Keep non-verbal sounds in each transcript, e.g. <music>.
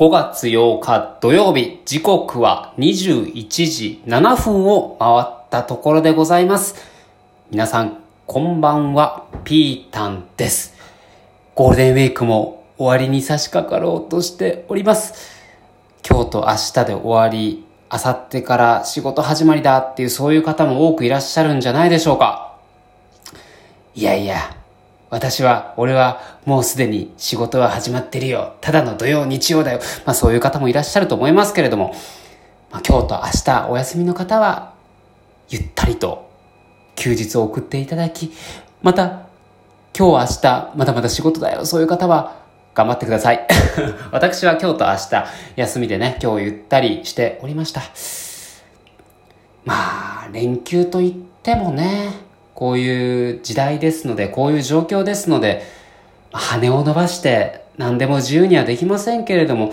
5月8日土曜日、時刻は21時7分を回ったところでございます。皆さん、こんばんは、ピータンです。ゴールデンウィークも終わりに差し掛かろうとしております。今日と明日で終わり、明後日から仕事始まりだっていうそういう方も多くいらっしゃるんじゃないでしょうか。いやいや、私は、俺はもうすでに仕事は始まってるよ。ただの土曜、日曜だよ。まあそういう方もいらっしゃると思いますけれども、まあ今日と明日お休みの方は、ゆったりと休日を送っていただき、また今日明日まだまだ仕事だよ。そういう方は頑張ってください。<laughs> 私は今日と明日休みでね、今日ゆったりしておりました。まあ、連休といってもね、こういう時代ですので、こういう状況ですので、羽を伸ばして何でも自由にはできませんけれども、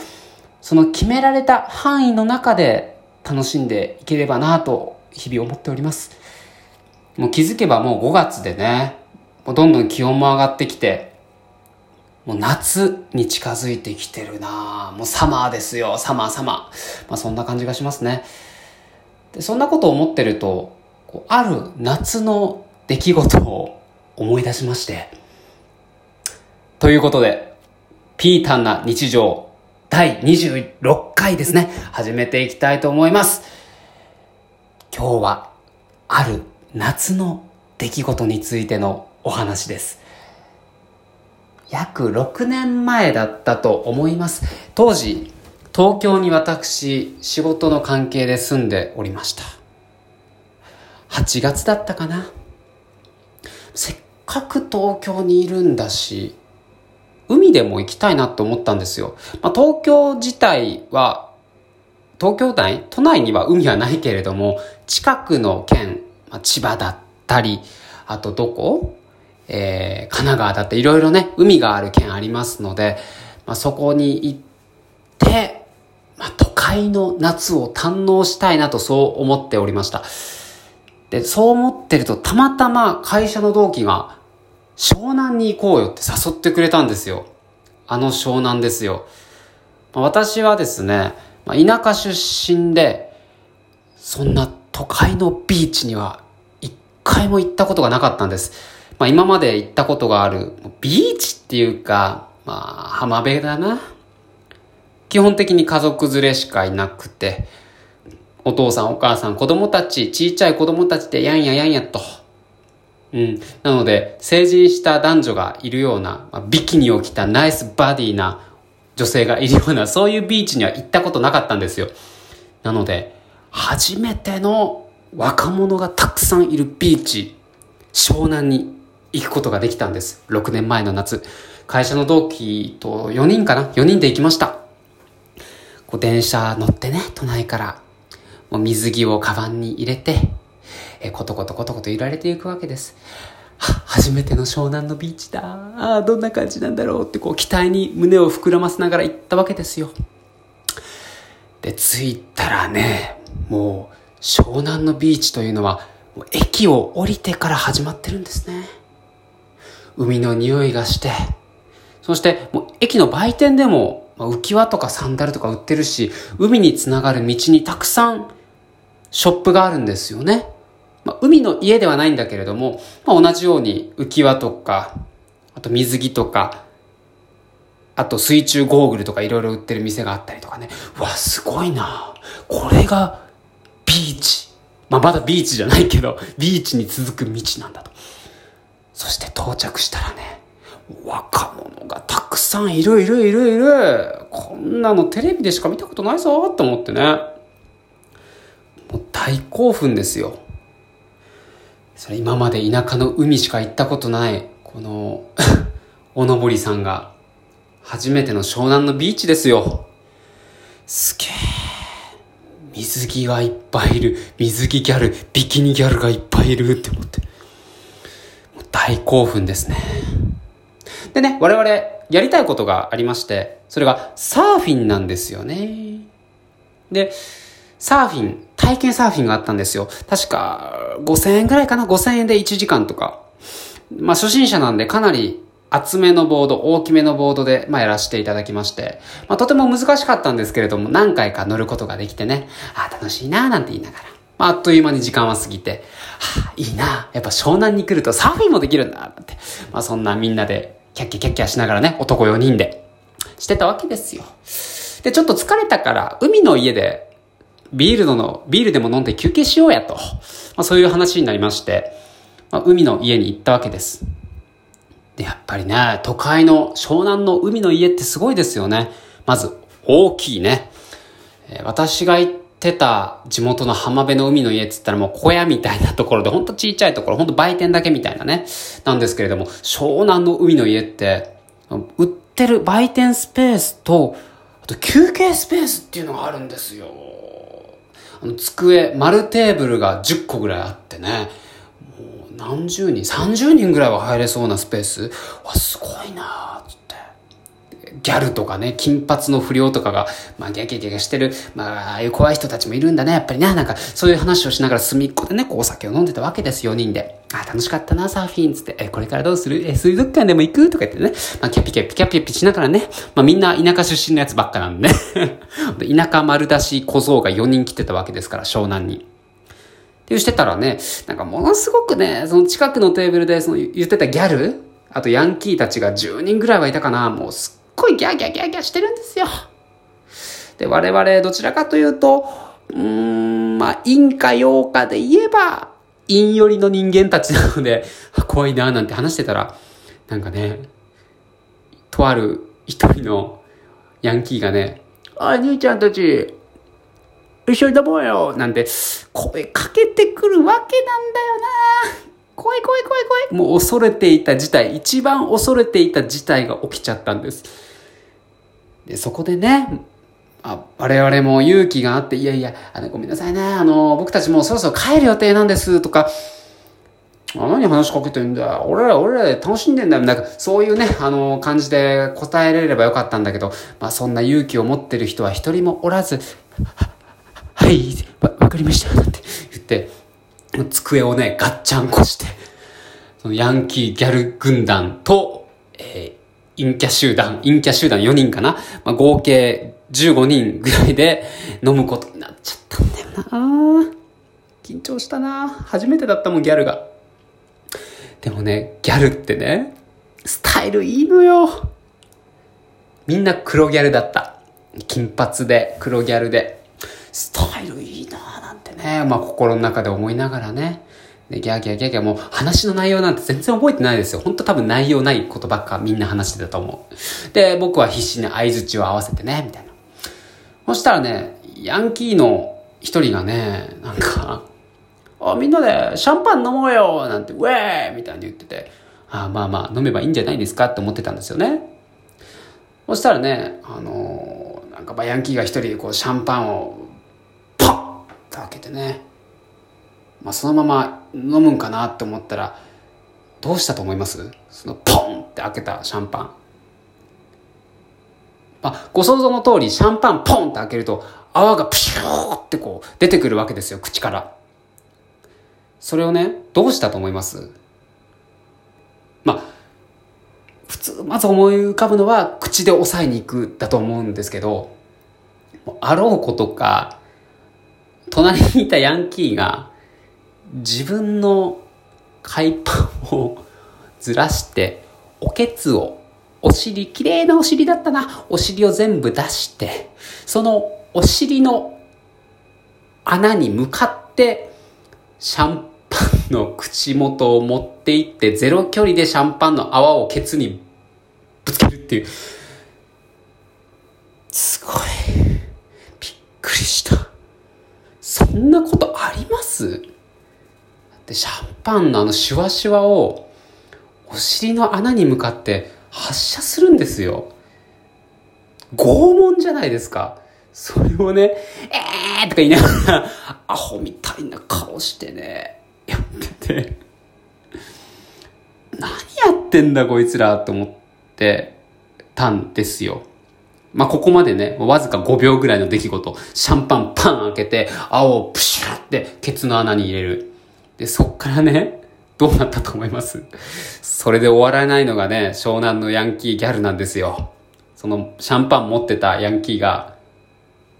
その決められた範囲の中で楽しんでいければなと日々思っております。もう気づけばもう5月でね、もうどんどん気温も上がってきて、もう夏に近づいてきてるなもうサマーですよ、サマーサマー。まあそんな感じがしますね。でそんなことを思ってると、ある夏の出来事を思い出しまして。ということで、ピータンな日常第26回ですね。始めていきたいと思います。今日は、ある夏の出来事についてのお話です。約6年前だったと思います。当時、東京に私、仕事の関係で住んでおりました。8月だったかな。かく東京にいるんだし、海でも行きたいなと思ったんですよ。まあ、東京自体は、東京内、都内には海はないけれども、近くの県、まあ、千葉だったり、あとどこえー、神奈川だっていろいろね、海がある県ありますので、まあ、そこに行って、まあ、都会の夏を堪能したいなとそう思っておりました。で、そう思ってると、たまたま会社の同期が、湘南に行こうよって誘ってくれたんですよ。あの湘南ですよ。私はですね、田舎出身で、そんな都会のビーチには一回も行ったことがなかったんです。まあ、今まで行ったことがある、ビーチっていうか、まあ、浜辺だな。基本的に家族連れしかいなくて、お父さんお母さん子供たち、ちいちゃい子供たちでやんややんやと。うん。なので、成人した男女がいるような、まあビキニを着たナイスバディな女性がいるような、そういうビーチには行ったことなかったんですよ。なので、初めての若者がたくさんいるビーチ、湘南に行くことができたんです。6年前の夏。会社の同期と4人かな ?4 人で行きました。こう電車乗ってね、都内から、もう水着をカバンに入れて、えーコトコトコトコト揺られていくわけです。は、初めての湘南のビーチだ。ああ、どんな感じなんだろうってこう期待に胸を膨らませながら行ったわけですよ。で、着いたらね、もう湘南のビーチというのは、もう駅を降りてから始まってるんですね。海の匂いがして、そしてもう駅の売店でも、まあ浮き輪とかサンダルとか売ってるし、海につながる道にたくさんショップがあるんですよね。まあ、海の家ではないんだけれども、まあ、同じように浮き輪とか、あと水着とか、あと水中ゴーグルとかいろいろ売ってる店があったりとかね。うわ、すごいなこれがビーチ。まあ、まだビーチじゃないけど、ビーチに続く道なんだと。そして到着したらね、若者がたくさんいるいるいるいる。こんなのテレビでしか見たことないぞと思ってね。もう大興奮ですよ。それ今まで田舎の海しか行ったことない、この、<laughs> おのぼりさんが、初めての湘南のビーチですよ。すげえ。水着がいっぱいいる。水着ギャル、ビキニギャルがいっぱいいるって思って。大興奮ですね。でね、我々やりたいことがありまして、それがサーフィンなんですよね。で、サーフィン、体験サーフィンがあったんですよ。確か5000円ぐらいかな ?5000 円で1時間とか。まあ初心者なんでかなり厚めのボード、大きめのボードで、まあ、やらせていただきまして、まあ、とても難しかったんですけれども、何回か乗ることができてね、ああ、楽しいなーなんて言いながら、まあ、あっという間に時間は過ぎて、はあ、いいなやっぱ湘南に来るとサーフィンもできるんだなんて、まあ、そんなみんなで、キャッキャキャッキャしながらね、男4人で、してたわけですよ。で、ちょっと疲れたから、海の家で、ビールの、ビールでも飲んで休憩しようやと。まあ、そういう話になりまして、まあ、海の家に行ったわけです。で、やっぱりね、都会の湘南の海の家ってすごいですよね。まず、大きいね。えー、私が行ってた地元の浜辺の海の家って言ったらもう小屋みたいなところで、ほんとちっちゃいところ、ほんと売店だけみたいなね。なんですけれども、湘南の海の家って、売ってる売店スペースと、あと休憩スペースっていうのがあるんですよ。あの、机、丸テーブルが10個ぐらいあってね。もう何十人、30人ぐらいは入れそうなスペース。わ、すごいなつって。ギャルとかね、金髪の不良とかが、まあ、ギャギャギャギャしてる、まあ、ああいう怖い人たちもいるんだね、やっぱりね。なんか、そういう話をしながら隅っこでね、こうお酒を飲んでたわけです、4人で。あ、楽しかったな、サーフィンつって。え、これからどうする？え、水族館でも行く？とか言ってね。まあ、キャピキャピキャピキャピしながらね。まあ、みんな田舎出身のやつばっかなんで <laughs> ね。田舎丸出し小僧が4人来てたわけですから、湘南に。っていうしてたらね、なんかものすごくね、その近くのテーブルでその言ってたギャル？あとヤンキーたちが10人ぐらいはいたかな。もうすっごいギャーギャーギャーギャーしてるんですよ。で、我々どちらかというと、うーん、まあ、陰か陽かで言えば、陰寄りの人間たちなので、<laughs> 怖いなーなんて話してたら、なんかね、とある一人のヤンキーがね、あ、兄ちゃんたち、一緒に飲もうよなんて声かけてくるわけなんだよな怖い怖い怖い怖いもう恐れていた事態、一番恐れていた事態が起きちゃったんです。で、そこでね、あ我々も勇気があって、いやいや、あのごめんなさいね、あの、僕たちもうそろそろ帰る予定なんですとか、あ何話しかけてんだ。俺ら、俺らで楽しんでんだよ。なんか、そういうね、あの、感じで答えられればよかったんだけど、まあ、そんな勇気を持ってる人は一人もおらず、はい、わ、わかりました、なんて言って、机をね、ガッチャンコして、そのヤンキーギャル軍団と、えー、陰キャ集団、陰キャ集団4人かな、まあ、合計15人ぐらいで飲むことになっちゃったんだよな緊張したな初めてだったもん、ギャルが。でもね、ギャルってね、スタイルいいのよ。みんな黒ギャルだった。金髪で、黒ギャルで。スタイルいいなぁなんてね、まあ心の中で思いながらね、で、ギャーギャーギャーギャーもう話の内容なんて全然覚えてないですよ。ほんと多分内容ないことばっかみんな話してたと思う。で、僕は必死に合図を合わせてね、みたいな。そしたらね、ヤンキーの一人がね、なんか、あ、みんなでシャンパン飲もうよなんて、ウェーみたいに言ってて、あまあまあ飲めばいいんじゃないですか？って思ってたんですよね。そしたらね、あのー、なんかヤンキーが一人こうシャンパンを開けてね、まあ、そのまま飲むんかなって思ったらどうしたと思います？そのポンって開けたシャンパン。あ、ご想像の通りシャンパンポンって開けると泡がプシューってこう出てくるわけですよ口から。それをねどうしたと思います？まあ普通まず思い浮かぶのは口で押さえに行くだと思うんですけどあろうことか隣にいたヤンキーが自分の海パンをずらしておけつをお尻、綺麗なお尻だったな。お尻を全部出して、そのお尻の穴に向かってシャンパンの口元を持っていってゼロ距離でシャンパンの泡をケツにぶつけるっていう。すごい。びっくりした。そんなことあります？で、シャンパンのあのシュワシュワをお尻の穴に向かって発射するんですよ。拷問じゃないですか。それをね、えーとか言いながら、アホみたいな顔してね、やってて、何やってんだこいつらと思ってたんですよ。まあ、ここまでね、わずか5秒ぐらいの出来事。シャンパンパン開けて、青をプシューってケツの穴に入れる。で、そっからね、どうなったと思います？それで終わらないのがね、湘南のヤンキーギャルなんですよ。そのシャンパン持ってたヤンキーが、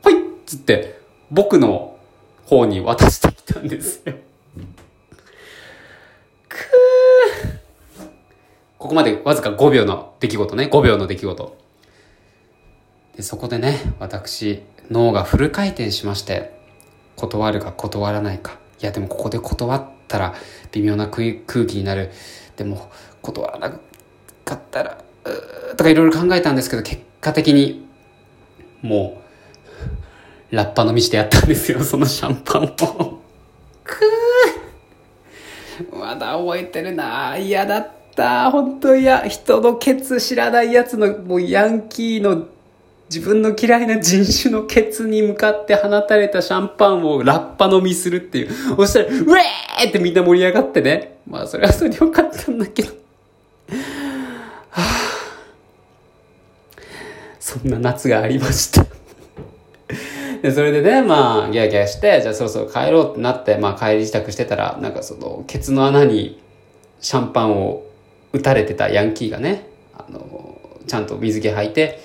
ほいっつって、僕の方に渡してきたんですよ。くー。ここまでわずか5秒の出来事ね。5秒の出来事。でそこでね、私、脳がフル回転しまして、断るか断らないか。いや、でもここで断ってたら微妙な空気になる。でも、断らなかったら、とかいろいろ考えたんですけど、結果的に、もう、ラッパ飲みしてやったんですよ、そのシャンパンを。くーまだ覚えてるな嫌だった。本当嫌。人のケツ知らないやつの、もうヤンキーの自分の嫌いな人種のケツに向かって放たれたシャンパンをラッパ飲みするっていう。そしたら、ウェーってみんな盛り上がってね。まあ、それはそれでよかったんだけど。はあ、そんな夏がありましたで、それでね、まあ、ギャーギャーして、じゃあそろそろ帰ろうってなって、まあ帰り支度してたら、なんかその、ケツの穴にシャンパンを打たれてたヤンキーがね、あの、ちゃんと水着履いて、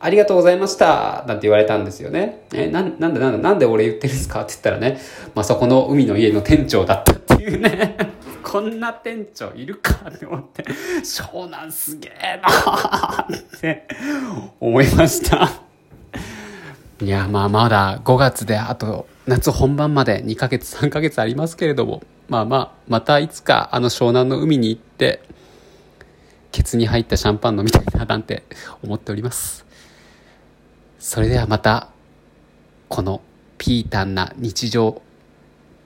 ありがとうございましたなんて言われたんですよね。え、な、なんでなんでなんで俺言ってるんですかって言ったらね、まあ、そこの海の家の店長だったっていうね。<laughs> こんな店長いるかって思って、湘南すげえなって思いました。いや、まあまだ5月であと夏本番まで2ヶ月3ヶ月ありますけれども、まあまあ、またいつかあの湘南の海に行って、ケツに入ったシャンパン飲みたいななんて思っております。それではまた、このピータンな日常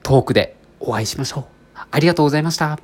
トークでお会いしましょう。ありがとうございました。